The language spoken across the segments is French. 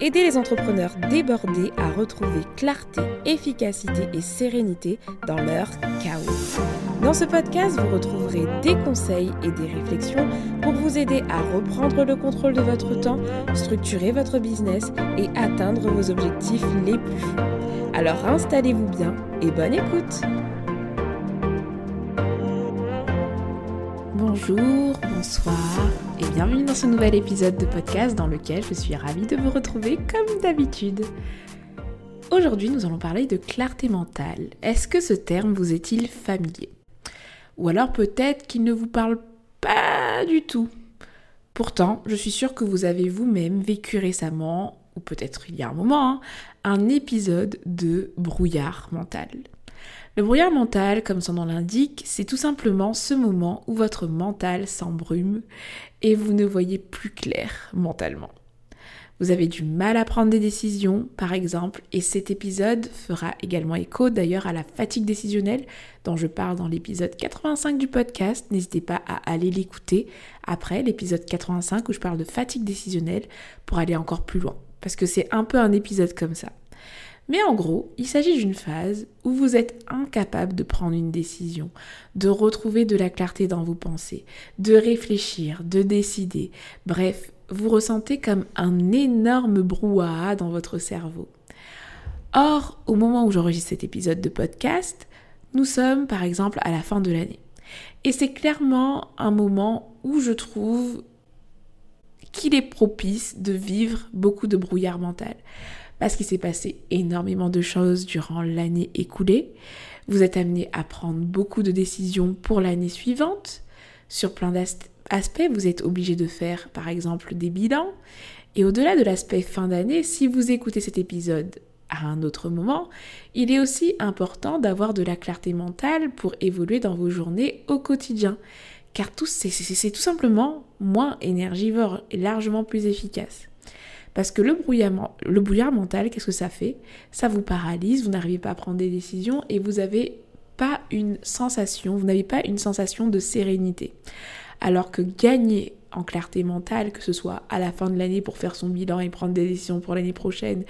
Aider les entrepreneurs débordés à retrouver clarté, efficacité et sérénité dans leur chaos. Dans ce podcast, vous retrouverez des conseils et des réflexions pour vous aider à reprendre le contrôle de votre temps, structurer votre business et atteindre vos objectifs les plus fous. Alors installez-vous bien et bonne écoute Bonjour, bonsoir et bienvenue dans ce nouvel épisode de podcast dans lequel je suis ravie de vous retrouver comme d'habitude. Aujourd'hui, nous allons parler de clarté mentale. Est-ce que ce terme vous est-il familier? Ou alors peut-être qu'il ne vous parle pas du tout? Pourtant, je suis sûre que vous avez vous-même vécu récemment, ou peut-être il y a un moment, hein, un épisode de brouillard mental. Le brouillard mental, comme son nom l'indique, c'est tout simplement ce moment où votre mental s'embrume et vous ne voyez plus clair mentalement. Vous avez du mal à prendre des décisions, par exemple, et cet épisode fera également écho d'ailleurs à la fatigue décisionnelle dont je parle dans l'épisode 85 du podcast. N'hésitez pas à aller l'écouter après l'épisode 85 où je parle de fatigue décisionnelle pour aller encore plus loin. Parce que c'est un peu un épisode comme ça. Mais en gros, il s'agit d'une phase où vous êtes incapable de prendre une décision, de retrouver de la clarté dans vos pensées, de réfléchir, de décider. Bref, vous ressentez comme un énorme brouhaha dans votre cerveau. Or, au moment où j'enregistre cet épisode de podcast, nous sommes par exemple à la fin de l'année. Et c'est clairement un moment où je trouve qu'il est propice de vivre beaucoup de brouillard mental parce qu'il s'est passé énormément de choses durant l'année écoulée. Vous êtes amené à prendre beaucoup de décisions pour l'année suivante. Sur plein d'aspects, vous êtes obligé de faire par exemple des bilans. Et au-delà de l'aspect fin d'année, si vous écoutez cet épisode à un autre moment, il est aussi important d'avoir de la clarté mentale pour évoluer dans vos journées au quotidien. Car c'est tout simplement moins énergivore et largement plus efficace. Parce que le brouillard, mental, qu'est-ce que ça fait? Ça vous paralyse, vous n'arrivez pas à prendre des décisions et vous n'avez pas une sensation, vous n'avez pas une sensation de sérénité. Alors que gagner en clarté mentale, que ce soit à la fin de l'année pour faire son bilan et prendre des décisions pour l'année prochaine,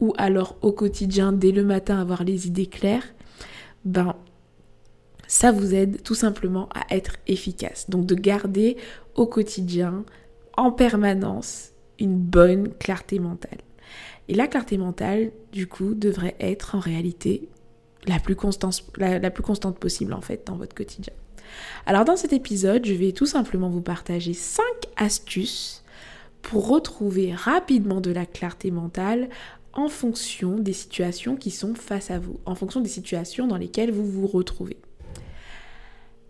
ou alors au quotidien, dès le matin, avoir les idées claires, ben ça vous aide tout simplement à être efficace. Donc de garder au quotidien, en permanence, une bonne clarté mentale. Et la clarté mentale, du coup, devrait être en réalité la plus, constante, la, plus constante possible en fait dans votre quotidien. Alors dans cet épisode, je vais tout simplement vous partager 5 astuces pour retrouver rapidement de la clarté mentale en fonction des situations qui sont face à vous, en fonction des situations dans lesquelles vous vous retrouvez.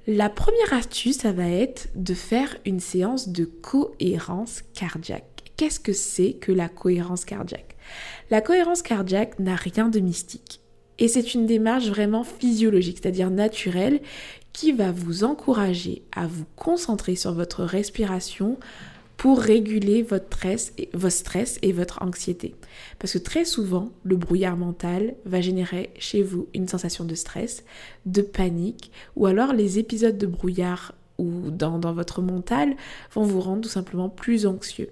La première astuce, ça va être de faire une séance de cohérence cardiaque qu'est-ce que c'est que la cohérence cardiaque? La cohérence cardiaque n'a rien de mystique. Et c'est une démarche vraiment physiologique, c'est-à-dire naturelle, qui va vous encourager à vous concentrer sur votre respiration pour réguler votre stress, et, votre stress et votre anxiété. Parce que très souvent, le brouillard mental va générer chez vous une sensation de stress, de panique, ou alors les épisodes de brouillard ou dans, votre mental vont vous rendre tout simplement plus anxieux.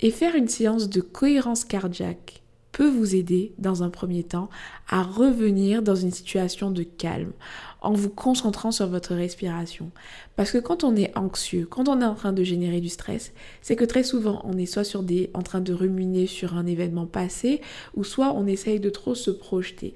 Et faire une séance de cohérence cardiaque peut vous aider dans un premier temps à revenir dans une situation de calme en vous concentrant sur votre respiration. Parce que quand on est anxieux, quand on est en train de générer du stress, c'est que très souvent on est soit en train de ruminer sur un événement passé, ou soit on essaye de trop se projeter.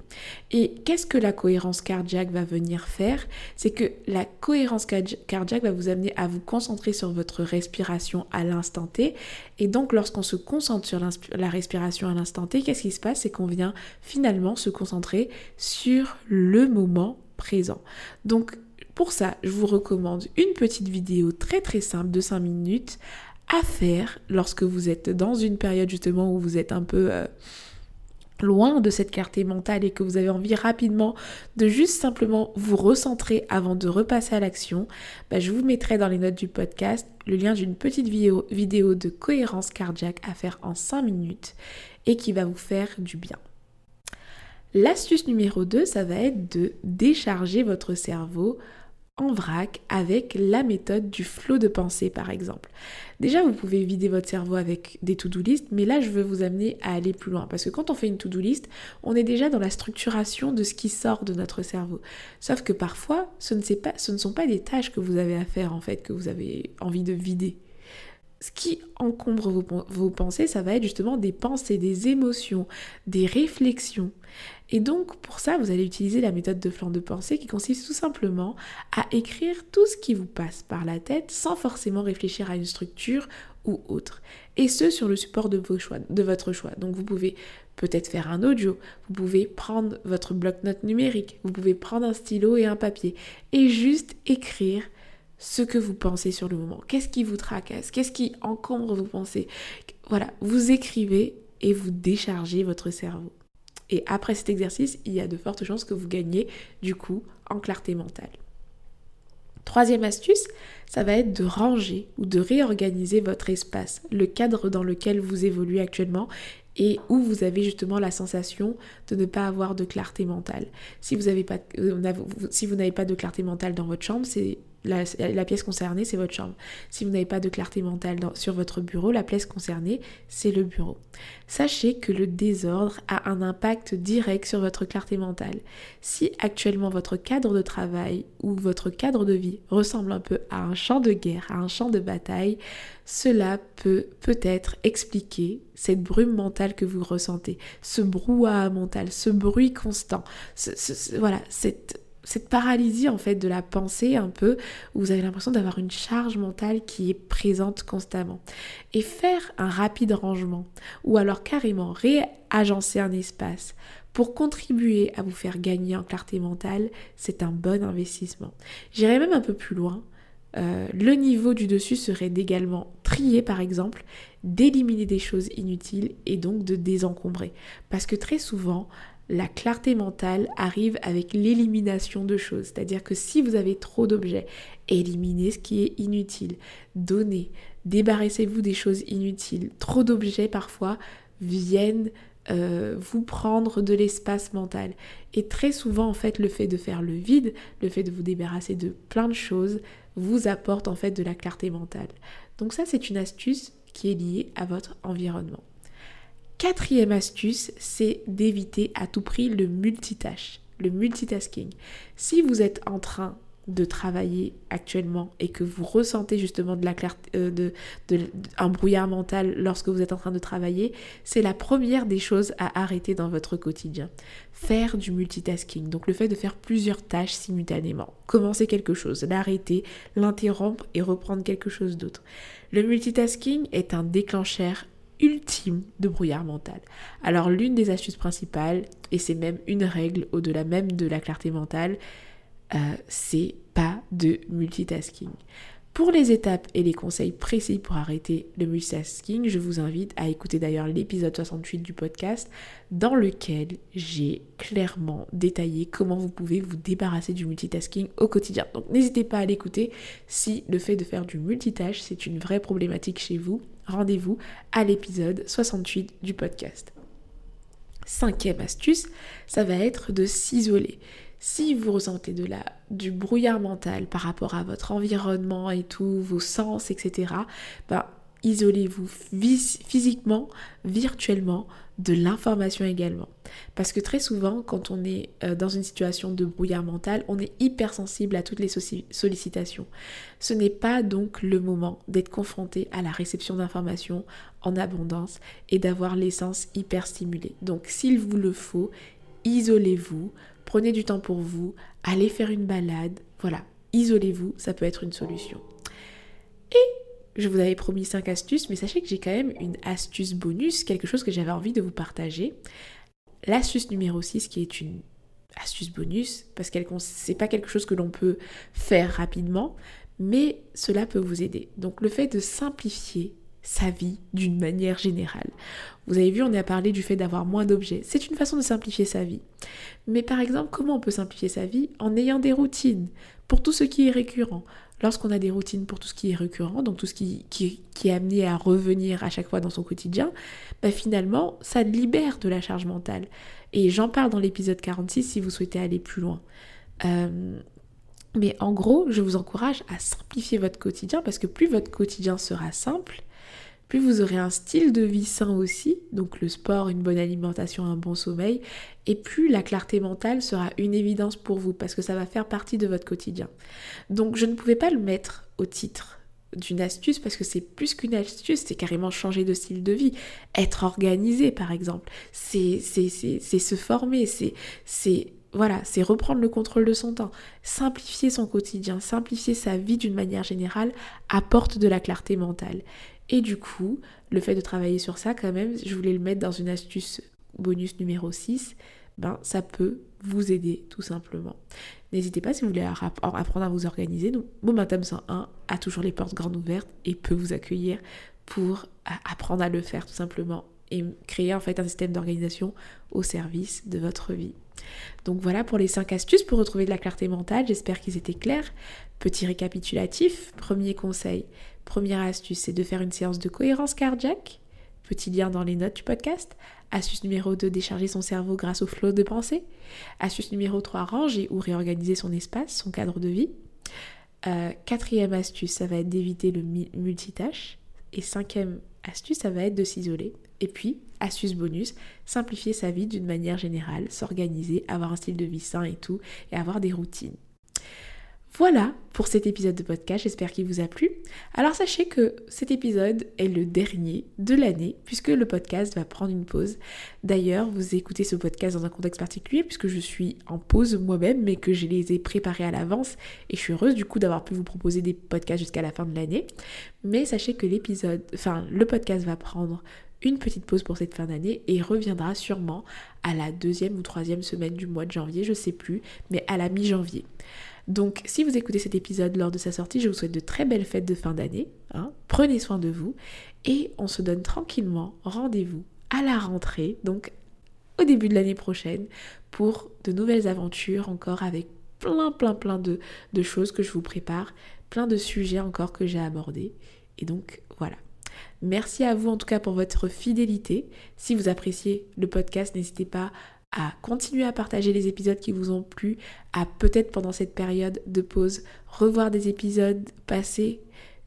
Et qu'est-ce que la cohérence cardiaque va venir faire? C'est que la cohérence cardiaque va vous amener à vous concentrer sur votre respiration à l'instant T. Et donc lorsqu'on se concentre sur la respiration à l'instant T, qu'est-ce qui se passe? C'est qu'on vient finalement se concentrer sur le moment présent. Donc pour ça, je vous recommande une petite vidéo très très simple de 5 minutes à faire lorsque vous êtes dans une période justement où vous êtes un peu euh, loin de cette clarté mentale et que vous avez envie rapidement de juste simplement vous recentrer avant de repasser à l'action, bah, je vous mettrai dans les notes du podcast le lien d'une petite vidéo, vidéo de cohérence cardiaque à faire en 5 minutes et qui va vous faire du bien. L'astuce numéro 2, ça va être de décharger votre cerveau en vrac avec la méthode du flot de pensée par exemple. Déjà, vous pouvez vider votre cerveau avec des to-do list, mais là, je veux vous amener à aller plus loin parce que quand on fait une to-do list, on est déjà dans la structuration de ce qui sort de notre cerveau. Sauf que parfois, ce ne, pas, ce ne sont pas des tâches que vous avez à faire en fait, que vous avez envie de vider ce qui encombre vos, pensées, ça va être justement des pensées, des émotions, des réflexions. Et donc, pour ça, vous allez utiliser la méthode de flanc de pensée qui consiste tout simplement à écrire tout ce qui vous passe par la tête sans forcément réfléchir à une structure ou autre. Et ce, sur le support de, de votre choix. Donc, vous pouvez peut-être faire un audio, vous pouvez prendre votre bloc-notes numérique, vous pouvez prendre un stylo et un papier et juste écrire ce que vous pensez sur le moment. Qu'est-ce qui vous tracasse? Qu'est-ce qui encombre vos pensées? Voilà, vous écrivez et vous déchargez votre cerveau. Et après cet exercice, il y a de fortes chances que vous gagnez du coup en clarté mentale. Troisième astuce, ça va être de ranger ou de réorganiser votre espace, le cadre dans lequel vous évoluez actuellement et où vous avez justement la sensation de ne pas avoir de clarté mentale. Si vous n'avez pas, euh, vous pas de clarté mentale dans votre chambre, c'est la, pièce concernée, c'est votre chambre. Si vous n'avez pas de clarté mentale sur votre bureau, la pièce concernée, c'est le bureau. Sachez que le désordre a un impact direct sur votre clarté mentale. Si actuellement votre cadre de travail ou votre cadre de vie ressemble un peu à un champ de guerre, à un champ de bataille, cela peut peut-être expliquer cette brume mentale que vous ressentez, ce brouhaha mental, ce bruit constant, voilà, cette cette paralysie en fait de la pensée un peu où vous avez l'impression d'avoir une charge mentale qui est présente constamment et faire un rapide rangement ou alors carrément réagencer un espace pour contribuer à vous faire gagner en clarté mentale, c'est un bon investissement. J'irai même un peu plus loin. Euh, le niveau du dessus serait d'également trier par exemple, d'éliminer des choses inutiles et donc de désencombrer. Parce que très souvent, la clarté mentale arrive avec l'élimination de choses. C'est-à-dire que si vous avez trop d'objets, éliminez ce qui est inutile. Donnez, débarrassez-vous des choses inutiles. Trop d'objets parfois viennent euh, vous prendre de l'espace mental. Et très souvent, en fait, le fait de faire le vide, le fait de vous débarrasser de plein de choses, vous apporte en fait de la clarté mentale. Donc ça, c'est une astuce qui est liée à votre environnement. Quatrième astuce, c'est d'éviter à tout prix le multitâche, le multitasking. Si vous êtes en train de travailler actuellement et que vous ressentez justement de la clarté, euh, de, un brouillard mental lorsque vous êtes en train de travailler, c'est la première des choses à arrêter dans votre quotidien. Faire du multitasking, donc le fait de faire plusieurs tâches simultanément. Commencer quelque chose, l'arrêter, l'interrompre et reprendre quelque chose d'autre. Le multitasking est un déclencheur ultime de brouillard mental. Alors l'une des astuces principales, et c'est même une règle au-delà même de la clarté mentale, euh, c'est pas de multitasking. Pour les étapes et les conseils précis pour arrêter le multitasking, je vous invite à écouter d'ailleurs l'épisode 68 du podcast dans lequel j'ai clairement détaillé comment vous pouvez vous débarrasser du multitasking au quotidien. Donc n'hésitez pas à l'écouter si le fait de faire du multitâche, c'est une vraie problématique chez vous. Rendez-vous à l'épisode 68 du podcast. Cinquième astuce, ça va être de s'isoler. Si vous ressentez de la, du brouillard mental par rapport à votre environnement et tout, vos sens, etc., ben, isolez-vous physiquement, virtuellement, de l'information également. Parce que très souvent, quand on est euh, dans une situation de brouillard mental, on est hypersensible à toutes les sollicitations. Ce n'est pas donc le moment d'être confronté à la réception d'informations en abondance et d'avoir l'essence hyper stimulée. Donc s'il vous le faut, isolez-vous, prenez du temps pour vous, allez faire une balade, voilà, isolez-vous, ça peut être une solution. Et je vous avais promis 5 astuces, mais sachez que j'ai quand même une astuce bonus, quelque chose que j'avais envie de vous partager. L'astuce numéro 6 qui est une astuce bonus, parce qu'elle c'est pas quelque chose que l'on peut faire rapidement, mais cela peut vous aider. Donc le fait de simplifier sa vie d'une manière générale. Vous avez vu, on a parlé du fait d'avoir moins d'objets. C'est une façon de simplifier sa vie. Mais par exemple, comment on peut simplifier sa vie En ayant des routines? Pour tout ce qui est récurrent. Lorsqu'on a des routines pour tout ce qui est récurrent, donc tout ce qui, est amené à revenir à chaque fois dans son quotidien, bah finalement, ça libère de la charge mentale. Et j'en parle dans l'épisode 46 si vous souhaitez aller plus loin. Euh, mais en gros, je vous encourage à simplifier votre quotidien parce que plus votre quotidien sera simple, plus vous aurez un style de vie sain aussi, donc le sport, une bonne alimentation, un bon sommeil, et plus la clarté mentale sera une évidence pour vous parce que ça va faire partie de votre quotidien. Donc je ne pouvais pas le mettre au titre d'une astuce parce que c'est plus qu'une astuce, c'est carrément changer de style de vie, être organisé par exemple, c'est se former, c'est voilà, c'est reprendre le contrôle de son temps, simplifier son quotidien, simplifier sa vie d'une manière générale apporte de la clarté mentale. Et du coup, le fait de travailler sur ça, quand même, je voulais le mettre dans une astuce bonus numéro 6, ben, ça peut vous aider tout simplement. N'hésitez pas si vous voulez apprendre à vous organiser. Momentum 101 a toujours les portes grandes ouvertes et peut vous accueillir pour apprendre à le faire tout simplement et créer en fait un système d'organisation au service de votre vie. Donc voilà pour les 5 astuces pour retrouver de la clarté mentale, j'espère qu'ils étaient clairs. Petit récapitulatif, premier conseil, Première astuce, c'est de faire une séance de cohérence cardiaque. Petit lien dans les notes du podcast. Astuce numéro 2, décharger son cerveau grâce au flot de pensée. Astuce numéro 3, ranger ou réorganiser son espace, son cadre de vie. Euh, quatrième astuce, ça va être d'éviter le multitâche. Et cinquième astuce, ça va être de s'isoler. Et puis, astuce bonus, simplifier sa vie d'une manière générale, s'organiser, avoir un style de vie sain et tout, et avoir des routines. Voilà pour cet épisode de podcast, j'espère qu'il vous a plu. Alors sachez que cet épisode est le dernier de l'année puisque le podcast va prendre une pause. D'ailleurs, vous écoutez ce podcast dans un contexte particulier puisque je suis en pause moi-même mais que je les ai préparés à l'avance et je suis heureuse du coup d'avoir pu vous proposer des podcasts jusqu'à la fin de l'année. Mais sachez que l'épisode, enfin le podcast va prendre une petite pause pour cette fin d'année et reviendra sûrement à la deuxième ou troisième semaine du mois de janvier, je sais plus, mais à la mi-janvier. Donc si vous écoutez cet épisode lors de sa sortie, je vous souhaite de très belles fêtes de fin d'année. Hein. Prenez soin de vous et on se donne tranquillement rendez-vous à la rentrée, donc au début de l'année prochaine, pour de nouvelles aventures encore avec plein plein plein de, de choses que je vous prépare, plein de sujets encore que j'ai abordés. Et donc voilà. Merci à vous en tout cas pour votre fidélité. Si vous appréciez le podcast, n'hésitez pas à continuer à partager les épisodes qui vous ont plu, à peut-être pendant cette période de pause revoir des épisodes passés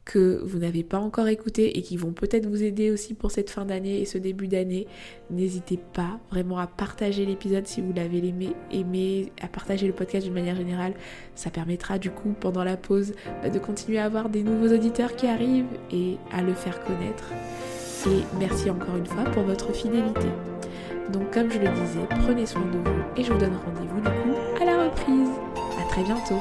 que vous n'avez pas encore écoutés et qui vont peut-être vous aider aussi pour cette fin d'année et ce début d'année. N'hésitez pas vraiment à partager l'épisode si vous l'avez aimé, aimé, à partager le podcast d'une manière générale. Ça permettra du coup pendant la pause bah, de continuer à avoir des nouveaux auditeurs qui arrivent et à le faire connaître. Et merci encore une fois pour votre fidélité. Donc comme je le disais, prenez soin de vous et je vous donne rendez-vous du coup à la reprise. À très bientôt